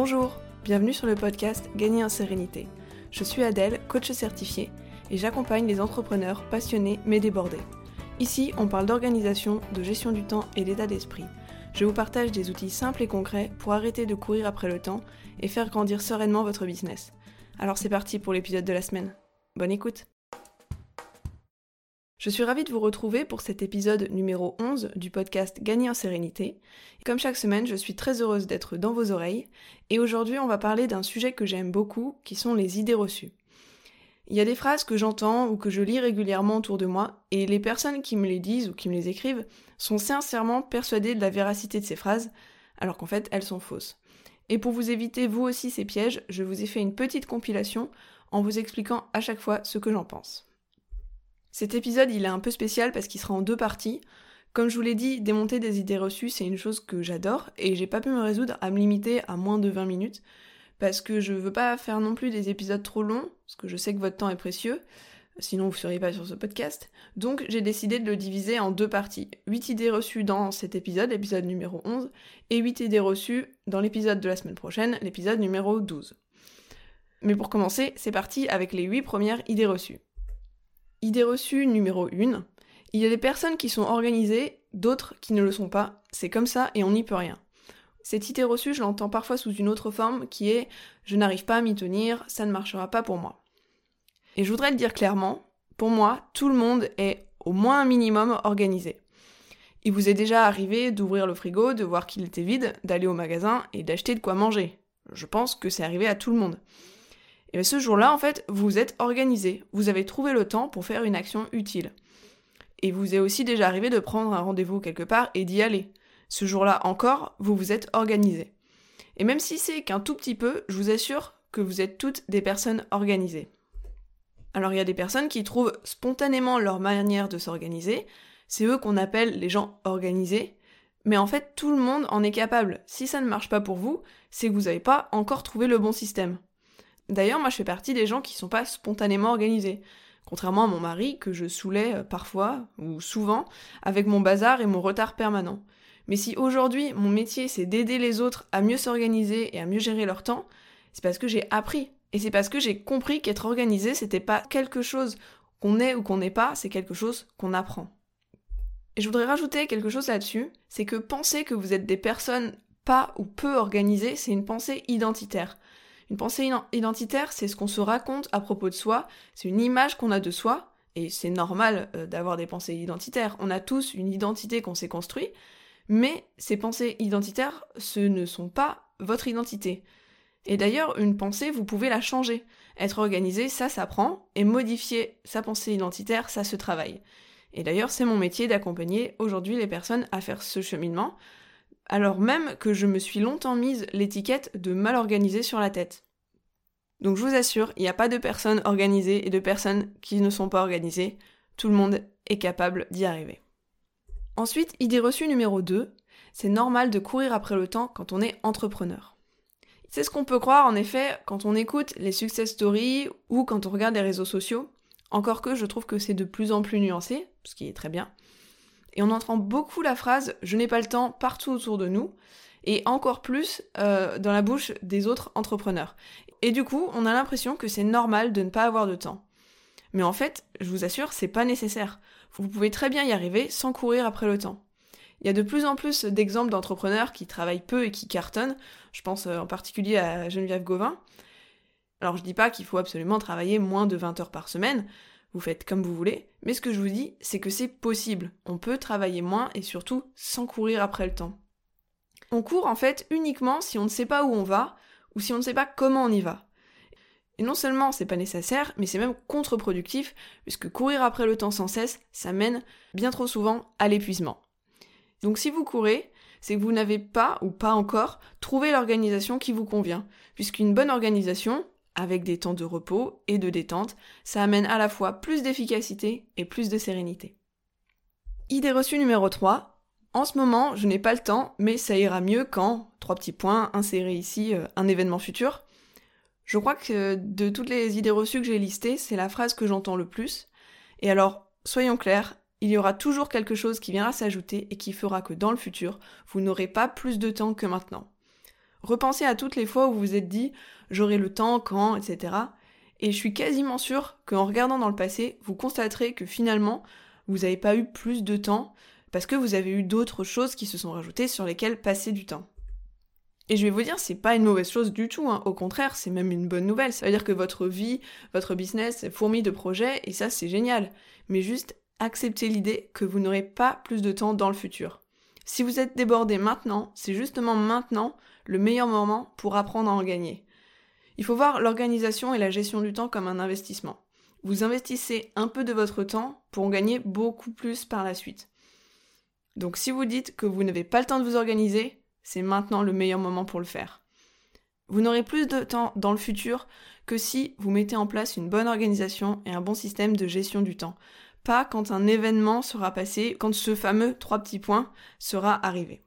Bonjour, bienvenue sur le podcast Gagner en sérénité. Je suis Adèle, coach certifié, et j'accompagne les entrepreneurs passionnés mais débordés. Ici, on parle d'organisation, de gestion du temps et d'état d'esprit. Je vous partage des outils simples et concrets pour arrêter de courir après le temps et faire grandir sereinement votre business. Alors c'est parti pour l'épisode de la semaine. Bonne écoute je suis ravie de vous retrouver pour cet épisode numéro 11 du podcast Gagner en sérénité. Comme chaque semaine, je suis très heureuse d'être dans vos oreilles et aujourd'hui on va parler d'un sujet que j'aime beaucoup qui sont les idées reçues. Il y a des phrases que j'entends ou que je lis régulièrement autour de moi et les personnes qui me les disent ou qui me les écrivent sont sincèrement persuadées de la véracité de ces phrases alors qu'en fait elles sont fausses. Et pour vous éviter vous aussi ces pièges, je vous ai fait une petite compilation en vous expliquant à chaque fois ce que j'en pense. Cet épisode, il est un peu spécial parce qu'il sera en deux parties. Comme je vous l'ai dit, démonter des idées reçues, c'est une chose que j'adore et j'ai pas pu me résoudre à me limiter à moins de 20 minutes parce que je veux pas faire non plus des épisodes trop longs parce que je sais que votre temps est précieux. Sinon, vous seriez pas sur ce podcast. Donc, j'ai décidé de le diviser en deux parties. 8 idées reçues dans cet épisode, l'épisode numéro 11, et 8 idées reçues dans l'épisode de la semaine prochaine, l'épisode numéro 12. Mais pour commencer, c'est parti avec les 8 premières idées reçues. Idée reçue numéro 1. Il y a des personnes qui sont organisées, d'autres qui ne le sont pas. C'est comme ça et on n'y peut rien. Cette idée reçue, je l'entends parfois sous une autre forme qui est je n'arrive pas à m'y tenir, ça ne marchera pas pour moi. Et je voudrais le dire clairement, pour moi, tout le monde est au moins un minimum organisé. Il vous est déjà arrivé d'ouvrir le frigo, de voir qu'il était vide, d'aller au magasin et d'acheter de quoi manger. Je pense que c'est arrivé à tout le monde. Et ce jour-là, en fait, vous êtes organisé. Vous avez trouvé le temps pour faire une action utile. Et vous est aussi déjà arrivé de prendre un rendez-vous quelque part et d'y aller. Ce jour-là encore, vous vous êtes organisé. Et même si c'est qu'un tout petit peu, je vous assure que vous êtes toutes des personnes organisées. Alors il y a des personnes qui trouvent spontanément leur manière de s'organiser, c'est eux qu'on appelle les gens organisés, mais en fait tout le monde en est capable. Si ça ne marche pas pour vous, c'est que vous n'avez pas encore trouvé le bon système. D'ailleurs, moi je fais partie des gens qui sont pas spontanément organisés. Contrairement à mon mari, que je saoulais euh, parfois, ou souvent, avec mon bazar et mon retard permanent. Mais si aujourd'hui mon métier c'est d'aider les autres à mieux s'organiser et à mieux gérer leur temps, c'est parce que j'ai appris. Et c'est parce que j'ai compris qu'être organisé c'était pas quelque chose qu'on est ou qu'on n'est pas, c'est quelque chose qu'on apprend. Et je voudrais rajouter quelque chose là-dessus, c'est que penser que vous êtes des personnes pas ou peu organisées, c'est une pensée identitaire. Une pensée identitaire, c'est ce qu'on se raconte à propos de soi, c'est une image qu'on a de soi, et c'est normal euh, d'avoir des pensées identitaires. On a tous une identité qu'on s'est construite, mais ces pensées identitaires, ce ne sont pas votre identité. Et d'ailleurs, une pensée, vous pouvez la changer. Être organisé, ça s'apprend, et modifier sa pensée identitaire, ça se travaille. Et d'ailleurs, c'est mon métier d'accompagner aujourd'hui les personnes à faire ce cheminement, alors même que je me suis longtemps mise l'étiquette de mal organisé sur la tête. Donc je vous assure, il n'y a pas de personnes organisées et de personnes qui ne sont pas organisées. Tout le monde est capable d'y arriver. Ensuite, idée reçue numéro 2, c'est normal de courir après le temps quand on est entrepreneur. C'est ce qu'on peut croire en effet quand on écoute les success stories ou quand on regarde les réseaux sociaux, encore que je trouve que c'est de plus en plus nuancé, ce qui est très bien et on entend beaucoup la phrase je n'ai pas le temps partout autour de nous, et encore plus euh, dans la bouche des autres entrepreneurs. Et du coup, on a l'impression que c'est normal de ne pas avoir de temps. Mais en fait, je vous assure, c'est pas nécessaire. Vous pouvez très bien y arriver sans courir après le temps. Il y a de plus en plus d'exemples d'entrepreneurs qui travaillent peu et qui cartonnent. Je pense euh, en particulier à Geneviève Gauvin. Alors je dis pas qu'il faut absolument travailler moins de 20 heures par semaine, vous faites comme vous voulez, mais ce que je vous dis, c'est que c'est possible. On peut travailler moins et surtout sans courir après le temps. On court en fait uniquement si on ne sait pas où on va ou si on ne sait pas comment on y va. Et non seulement c'est pas nécessaire, mais c'est même contre-productif, puisque courir après le temps sans cesse, ça mène bien trop souvent à l'épuisement. Donc si vous courez, c'est que vous n'avez pas ou pas encore trouvé l'organisation qui vous convient, puisqu'une bonne organisation, avec des temps de repos et de détente, ça amène à la fois plus d'efficacité et plus de sérénité. Idée reçue numéro 3. En ce moment, je n'ai pas le temps, mais ça ira mieux quand, trois petits points, insérer ici euh, un événement futur. Je crois que de toutes les idées reçues que j'ai listées, c'est la phrase que j'entends le plus. Et alors, soyons clairs, il y aura toujours quelque chose qui viendra s'ajouter et qui fera que dans le futur, vous n'aurez pas plus de temps que maintenant. Repensez à toutes les fois où vous vous êtes dit j'aurai le temps, quand, etc. Et je suis quasiment sûre qu'en regardant dans le passé, vous constaterez que finalement, vous n'avez pas eu plus de temps parce que vous avez eu d'autres choses qui se sont rajoutées sur lesquelles passer du temps. Et je vais vous dire, c'est pas une mauvaise chose du tout, hein. au contraire, c'est même une bonne nouvelle. Ça veut dire que votre vie, votre business est fourmi de projets, et ça c'est génial. Mais juste acceptez l'idée que vous n'aurez pas plus de temps dans le futur. Si vous êtes débordé maintenant, c'est justement maintenant le meilleur moment pour apprendre à en gagner. Il faut voir l'organisation et la gestion du temps comme un investissement. Vous investissez un peu de votre temps pour en gagner beaucoup plus par la suite. Donc si vous dites que vous n'avez pas le temps de vous organiser, c'est maintenant le meilleur moment pour le faire. Vous n'aurez plus de temps dans le futur que si vous mettez en place une bonne organisation et un bon système de gestion du temps. Pas quand un événement sera passé, quand ce fameux trois petits points sera arrivé.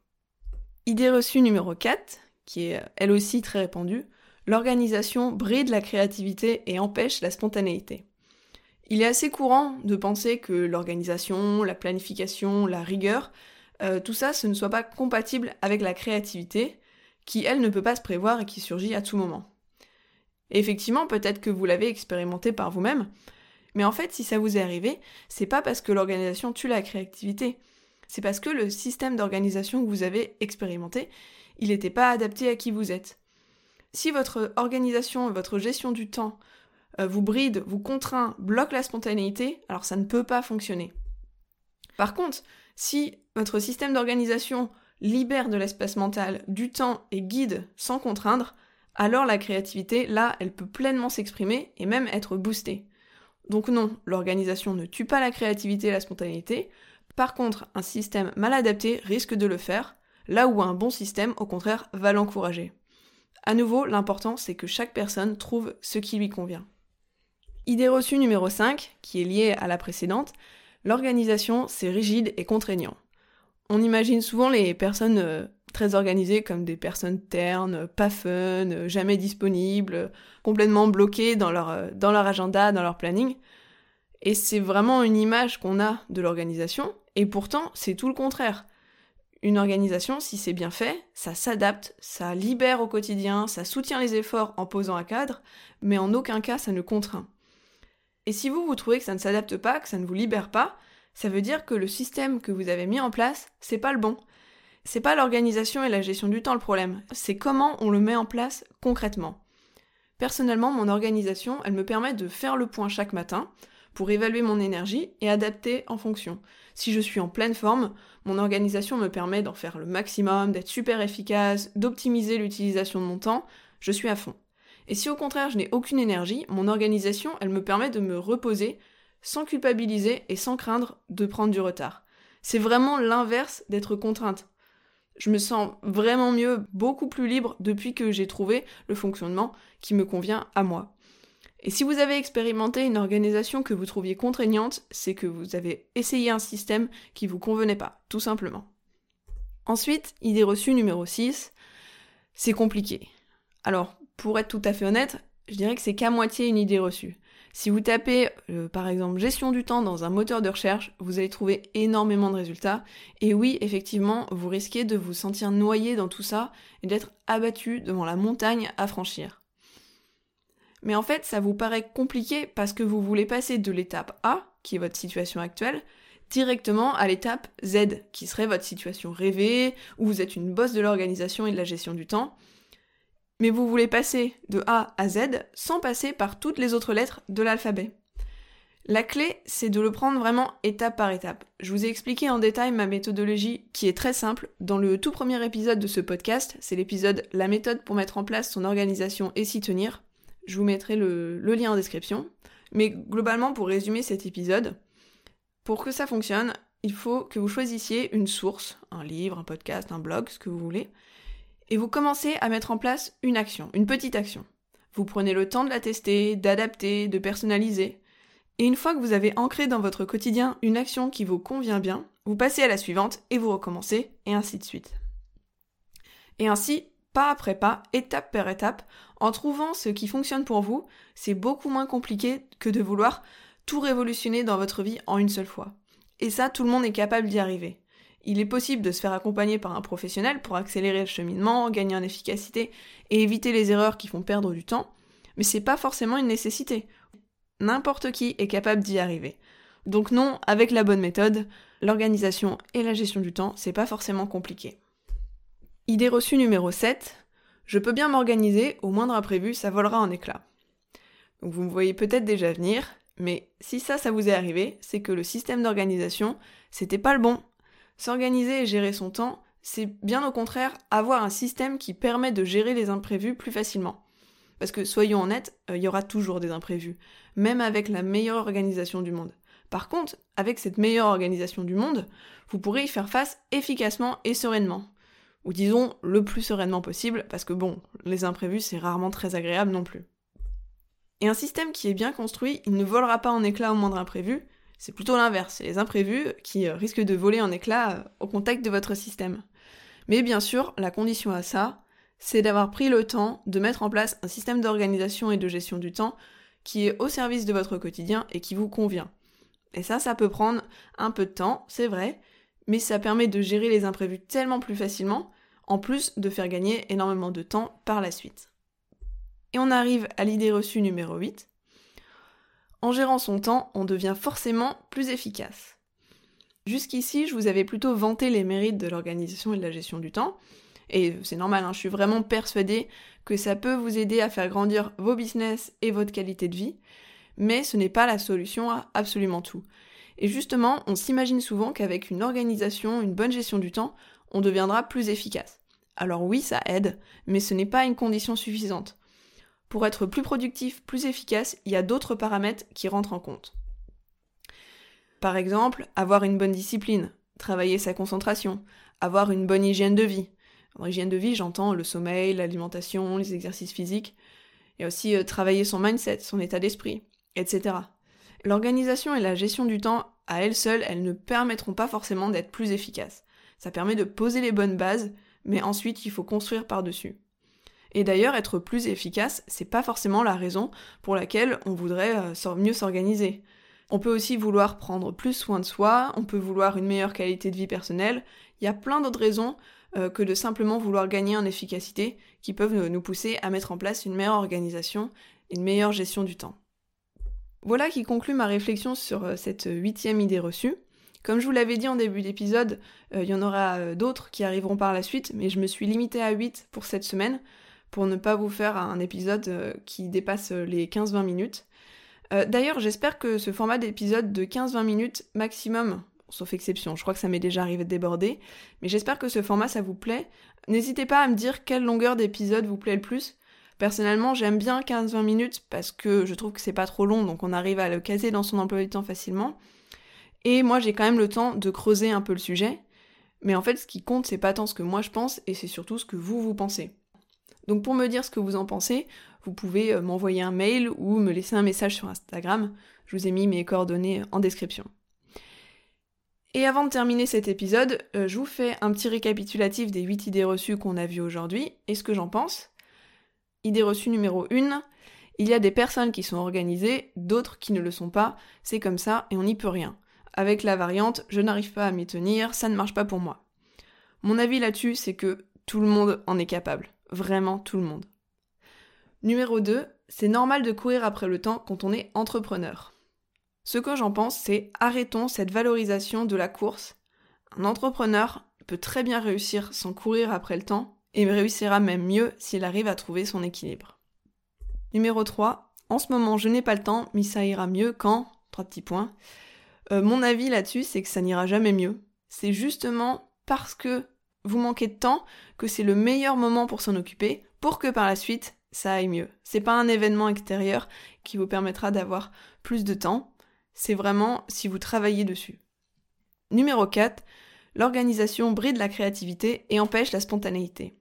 Idée reçue numéro 4, qui est elle aussi très répandue, l'organisation bride la créativité et empêche la spontanéité. Il est assez courant de penser que l'organisation, la planification, la rigueur, euh, tout ça, ce ne soit pas compatible avec la créativité, qui, elle, ne peut pas se prévoir et qui surgit à tout moment. effectivement, peut-être que vous l'avez expérimenté par vous-même, mais en fait, si ça vous est arrivé, c'est pas parce que l'organisation tue la créativité, c'est parce que le système d'organisation que vous avez expérimenté, il n'était pas adapté à qui vous êtes. Si votre organisation votre gestion du temps euh, vous bride, vous contraint, bloque la spontanéité, alors ça ne peut pas fonctionner. Par contre, si votre système d'organisation libère de l'espace mental, du temps et guide sans contraindre, alors la créativité, là, elle peut pleinement s'exprimer et même être boostée. Donc non, l'organisation ne tue pas la créativité et la spontanéité. Par contre, un système mal adapté risque de le faire, là où un bon système, au contraire, va l'encourager. À nouveau, l'important, c'est que chaque personne trouve ce qui lui convient. Idée reçue numéro 5, qui est liée à la précédente, l'organisation, c'est rigide et contraignant. On imagine souvent les personnes euh, très organisées comme des personnes ternes, pas fun, jamais disponibles, complètement bloquées dans leur, euh, dans leur agenda, dans leur planning. Et c'est vraiment une image qu'on a de l'organisation, et pourtant c'est tout le contraire. Une organisation, si c'est bien fait, ça s'adapte, ça libère au quotidien, ça soutient les efforts en posant un cadre, mais en aucun cas ça ne contraint. Et si vous, vous trouvez que ça ne s'adapte pas, que ça ne vous libère pas, ça veut dire que le système que vous avez mis en place, c'est pas le bon. C'est pas l'organisation et la gestion du temps le problème, c'est comment on le met en place concrètement. Personnellement, mon organisation, elle me permet de faire le point chaque matin pour évaluer mon énergie et adapter en fonction. Si je suis en pleine forme, mon organisation me permet d'en faire le maximum, d'être super efficace, d'optimiser l'utilisation de mon temps, je suis à fond. Et si au contraire je n'ai aucune énergie, mon organisation, elle me permet de me reposer sans culpabiliser et sans craindre de prendre du retard. C'est vraiment l'inverse d'être contrainte. Je me sens vraiment mieux, beaucoup plus libre depuis que j'ai trouvé le fonctionnement qui me convient à moi. Et si vous avez expérimenté une organisation que vous trouviez contraignante, c'est que vous avez essayé un système qui vous convenait pas, tout simplement. Ensuite, idée reçue numéro 6, c'est compliqué. Alors, pour être tout à fait honnête, je dirais que c'est qu'à moitié une idée reçue. Si vous tapez euh, par exemple gestion du temps dans un moteur de recherche, vous allez trouver énormément de résultats. Et oui, effectivement, vous risquez de vous sentir noyé dans tout ça et d'être abattu devant la montagne à franchir. Mais en fait, ça vous paraît compliqué parce que vous voulez passer de l'étape A, qui est votre situation actuelle, directement à l'étape Z, qui serait votre situation rêvée, où vous êtes une bosse de l'organisation et de la gestion du temps, mais vous voulez passer de A à Z sans passer par toutes les autres lettres de l'alphabet. La clé, c'est de le prendre vraiment étape par étape. Je vous ai expliqué en détail ma méthodologie qui est très simple dans le tout premier épisode de ce podcast, c'est l'épisode La méthode pour mettre en place son organisation et s'y tenir. Je vous mettrai le, lien en description. Mais globalement, pour résumer cet épisode, pour que ça fonctionne, il faut que vous choisissiez une source, un livre, un podcast, un blog, ce que vous voulez, et vous commencez à mettre en place une action, une petite action. Vous prenez le temps de la tester, d'adapter, de personnaliser. Et une fois que vous avez ancré dans votre quotidien une action qui vous convient bien, vous passez à la suivante et vous recommencez, et ainsi de suite. Et ainsi, pas après pas, étape par étape, en trouvant ce qui fonctionne pour vous, c'est beaucoup moins compliqué que de vouloir tout révolutionner dans votre vie en une seule fois. Et ça, tout le monde est capable d'y arriver. Il est possible de se faire accompagner par un professionnel pour accélérer le cheminement, gagner en efficacité et éviter les erreurs qui font perdre du temps, mais c'est pas forcément une nécessité. N'importe qui est capable d'y arriver. Donc non, avec la bonne méthode, l'organisation et la gestion du temps, c'est pas forcément compliqué. Idée reçue numéro 7. Je peux bien m'organiser, au moindre imprévu, ça volera en éclats. Vous me voyez peut-être déjà venir, mais si ça, ça vous est arrivé, c'est que le système d'organisation, c'était pas le bon. S'organiser et gérer son temps, c'est bien au contraire avoir un système qui permet de gérer les imprévus plus facilement. Parce que soyons honnêtes, euh, il y aura toujours des imprévus, même avec la meilleure organisation du monde. Par contre, avec cette meilleure organisation du monde, vous pourrez y faire face efficacement et sereinement. Ou disons le plus sereinement possible, parce que bon, les imprévus c'est rarement très agréable non plus. Et un système qui est bien construit, il ne volera pas en éclats au moindre imprévu, c'est plutôt l'inverse, c'est les imprévus qui euh, risquent de voler en éclats euh, au contact de votre système. Mais bien sûr, la condition à ça, c'est d'avoir pris le temps de mettre en place un système d'organisation et de gestion du temps qui est au service de votre quotidien et qui vous convient. Et ça, ça peut prendre un peu de temps, c'est vrai, mais ça permet de gérer les imprévus tellement plus facilement, en plus de faire gagner énormément de temps par la suite. Et on arrive à l'idée reçue numéro 8. En gérant son temps, on devient forcément plus efficace. Jusqu'ici, je vous avais plutôt vanté les mérites de l'organisation et de la gestion du temps, et c'est normal, hein, je suis vraiment persuadée que ça peut vous aider à faire grandir vos business et votre qualité de vie, mais ce n'est pas la solution à absolument tout. Et justement, on s'imagine souvent qu'avec une organisation, une bonne gestion du temps, on deviendra plus efficace. Alors oui, ça aide, mais ce n'est pas une condition suffisante. Pour être plus productif, plus efficace, il y a d'autres paramètres qui rentrent en compte. Par exemple, avoir une bonne discipline, travailler sa concentration, avoir une bonne hygiène de vie, en hygiène de vie, j'entends le sommeil, l'alimentation, les exercices physiques, et aussi euh, travailler son mindset, son état d'esprit, etc. L'organisation et la gestion du temps, à elles seules, elles ne permettront pas forcément d'être plus efficaces. Ça permet de poser les bonnes bases, mais ensuite il faut construire par-dessus. Et d'ailleurs, être plus efficace, c'est pas forcément la raison pour laquelle on voudrait euh, mieux s'organiser. On peut aussi vouloir prendre plus soin de soi, on peut vouloir une meilleure qualité de vie personnelle, il y a plein d'autres raisons euh, que de simplement vouloir gagner en efficacité qui peuvent nous pousser à mettre en place une meilleure organisation et une meilleure gestion du temps. Voilà qui conclut ma réflexion sur euh, cette huitième idée reçue. Comme je vous l'avais dit en début d'épisode, euh, il y en aura d'autres qui arriveront par la suite, mais je me suis limitée à 8 pour cette semaine, pour ne pas vous faire un épisode qui dépasse les 15-20 minutes. D'ailleurs, j'espère que ce format d'épisode de 15-20 minutes maximum sauf exception. Je crois que ça m'est déjà arrivé de déborder. Mais j'espère que ce format, ça vous plaît. N'hésitez pas à me dire quelle longueur d'épisode vous plaît le plus. Personnellement, j'aime bien 15-20 minutes parce que je trouve que c'est pas trop long, donc on arrive à le caser dans son emploi du temps facilement. Et moi, j'ai quand même le temps de creuser un peu le sujet. Mais en fait, ce qui compte, c'est pas tant ce que moi je pense, et c'est surtout ce que vous, vous pensez. Donc pour me dire ce que vous en pensez, vous pouvez euh, m'envoyer un mail ou me laisser un message sur Instagram. Je vous ai mis mes coordonnées en description. Et avant de terminer cet épisode, euh, je vous fais un petit récapitulatif des 8 idées reçues qu'on a vues aujourd'hui et ce que j'en pense. Idée reçue numéro 1, il y a des personnes qui sont organisées, d'autres qui ne le sont pas, c'est comme ça et on n'y peut rien. Avec la variante je n'arrive pas à m'y tenir, ça ne marche pas pour moi. Mon avis là-dessus, c'est que tout le monde en est capable. Vraiment tout le monde. Numéro 2, c'est normal de courir après le temps quand on est entrepreneur. Ce que j'en pense, c'est arrêtons cette valorisation de la course. Un entrepreneur peut très bien réussir sans courir après le temps et réussira même mieux s'il arrive à trouver son équilibre. Numéro 3. En ce moment, je n'ai pas le temps, mais ça ira mieux quand Trois petits points. Euh, mon avis là-dessus, c'est que ça n'ira jamais mieux. C'est justement parce que vous manquez de temps que c'est le meilleur moment pour s'en occuper, pour que par la suite, ça aille mieux. C'est pas un événement extérieur qui vous permettra d'avoir plus de temps, c'est vraiment si vous travaillez dessus. Numéro 4, l'organisation bride la créativité et empêche la spontanéité.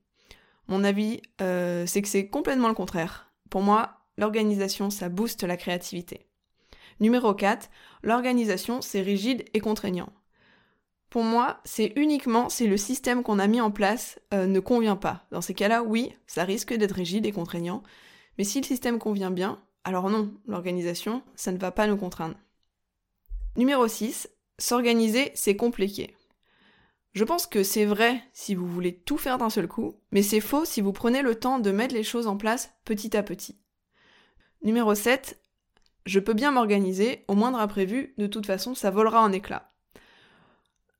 Mon avis, euh, c'est que c'est complètement le contraire. Pour moi, l'organisation, ça booste la créativité. Numéro 4, l'organisation, c'est rigide et contraignant. Pour moi, c'est uniquement si le système qu'on a mis en place euh, ne convient pas. Dans ces cas-là, oui, ça risque d'être rigide et contraignant. Mais si le système convient bien, alors non, l'organisation, ça ne va pas nous contraindre. Numéro 6, s'organiser, c'est compliqué. Je pense que c'est vrai si vous voulez tout faire d'un seul coup, mais c'est faux si vous prenez le temps de mettre les choses en place petit à petit. Numéro 7. Je peux bien m'organiser, au moindre imprévu, de toute façon ça volera en éclats.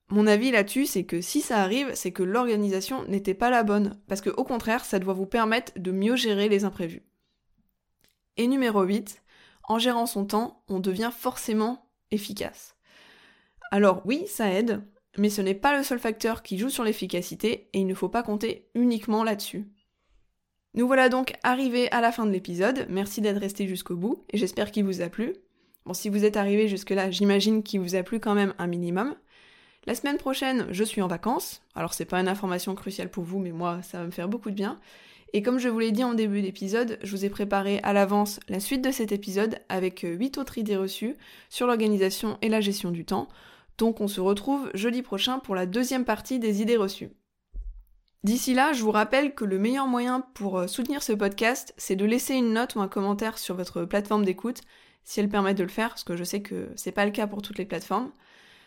Mon avis là-dessus, c'est que si ça arrive, c'est que l'organisation n'était pas la bonne, parce que au contraire, ça doit vous permettre de mieux gérer les imprévus. Et numéro 8, en gérant son temps, on devient forcément efficace. Alors oui, ça aide, mais ce n'est pas le seul facteur qui joue sur l'efficacité et il ne faut pas compter uniquement là-dessus. Nous voilà donc arrivés à la fin de l'épisode, merci d'être resté jusqu'au bout et j'espère qu'il vous a plu. Bon, si vous êtes arrivé jusque-là, j'imagine qu'il vous a plu quand même un minimum. La semaine prochaine, je suis en vacances. Alors c'est pas une information cruciale pour vous, mais moi, ça va me faire beaucoup de bien. Et comme je vous l'ai dit en début d'épisode, je vous ai préparé à l'avance la suite de cet épisode avec 8 autres idées reçues sur l'organisation et la gestion du temps. Donc on se retrouve jeudi prochain pour la deuxième partie des idées reçues. D'ici là, je vous rappelle que le meilleur moyen pour euh, soutenir ce podcast, c'est de laisser une note ou un commentaire sur votre plateforme d'écoute, si elle permet de le faire, parce que je sais que c'est pas le cas pour toutes les plateformes.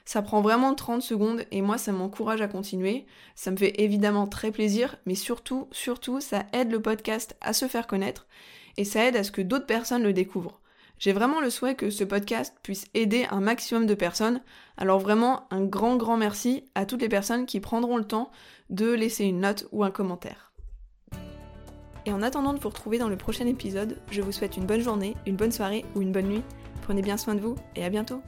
Ça prend vraiment 30 secondes et moi ça m'encourage à continuer. Ça me fait évidemment très plaisir, mais surtout, surtout, ça aide le podcast à se faire connaître et ça aide à ce que d'autres personnes le découvrent. J'ai vraiment le souhait que ce podcast puisse aider un maximum de personnes. Alors vraiment un grand grand merci à toutes les personnes qui prendront le temps de laisser une note ou un commentaire. Et en attendant de vous retrouver dans le prochain épisode, je vous souhaite une bonne journée, une bonne soirée ou une bonne nuit. Prenez bien soin de vous et à bientôt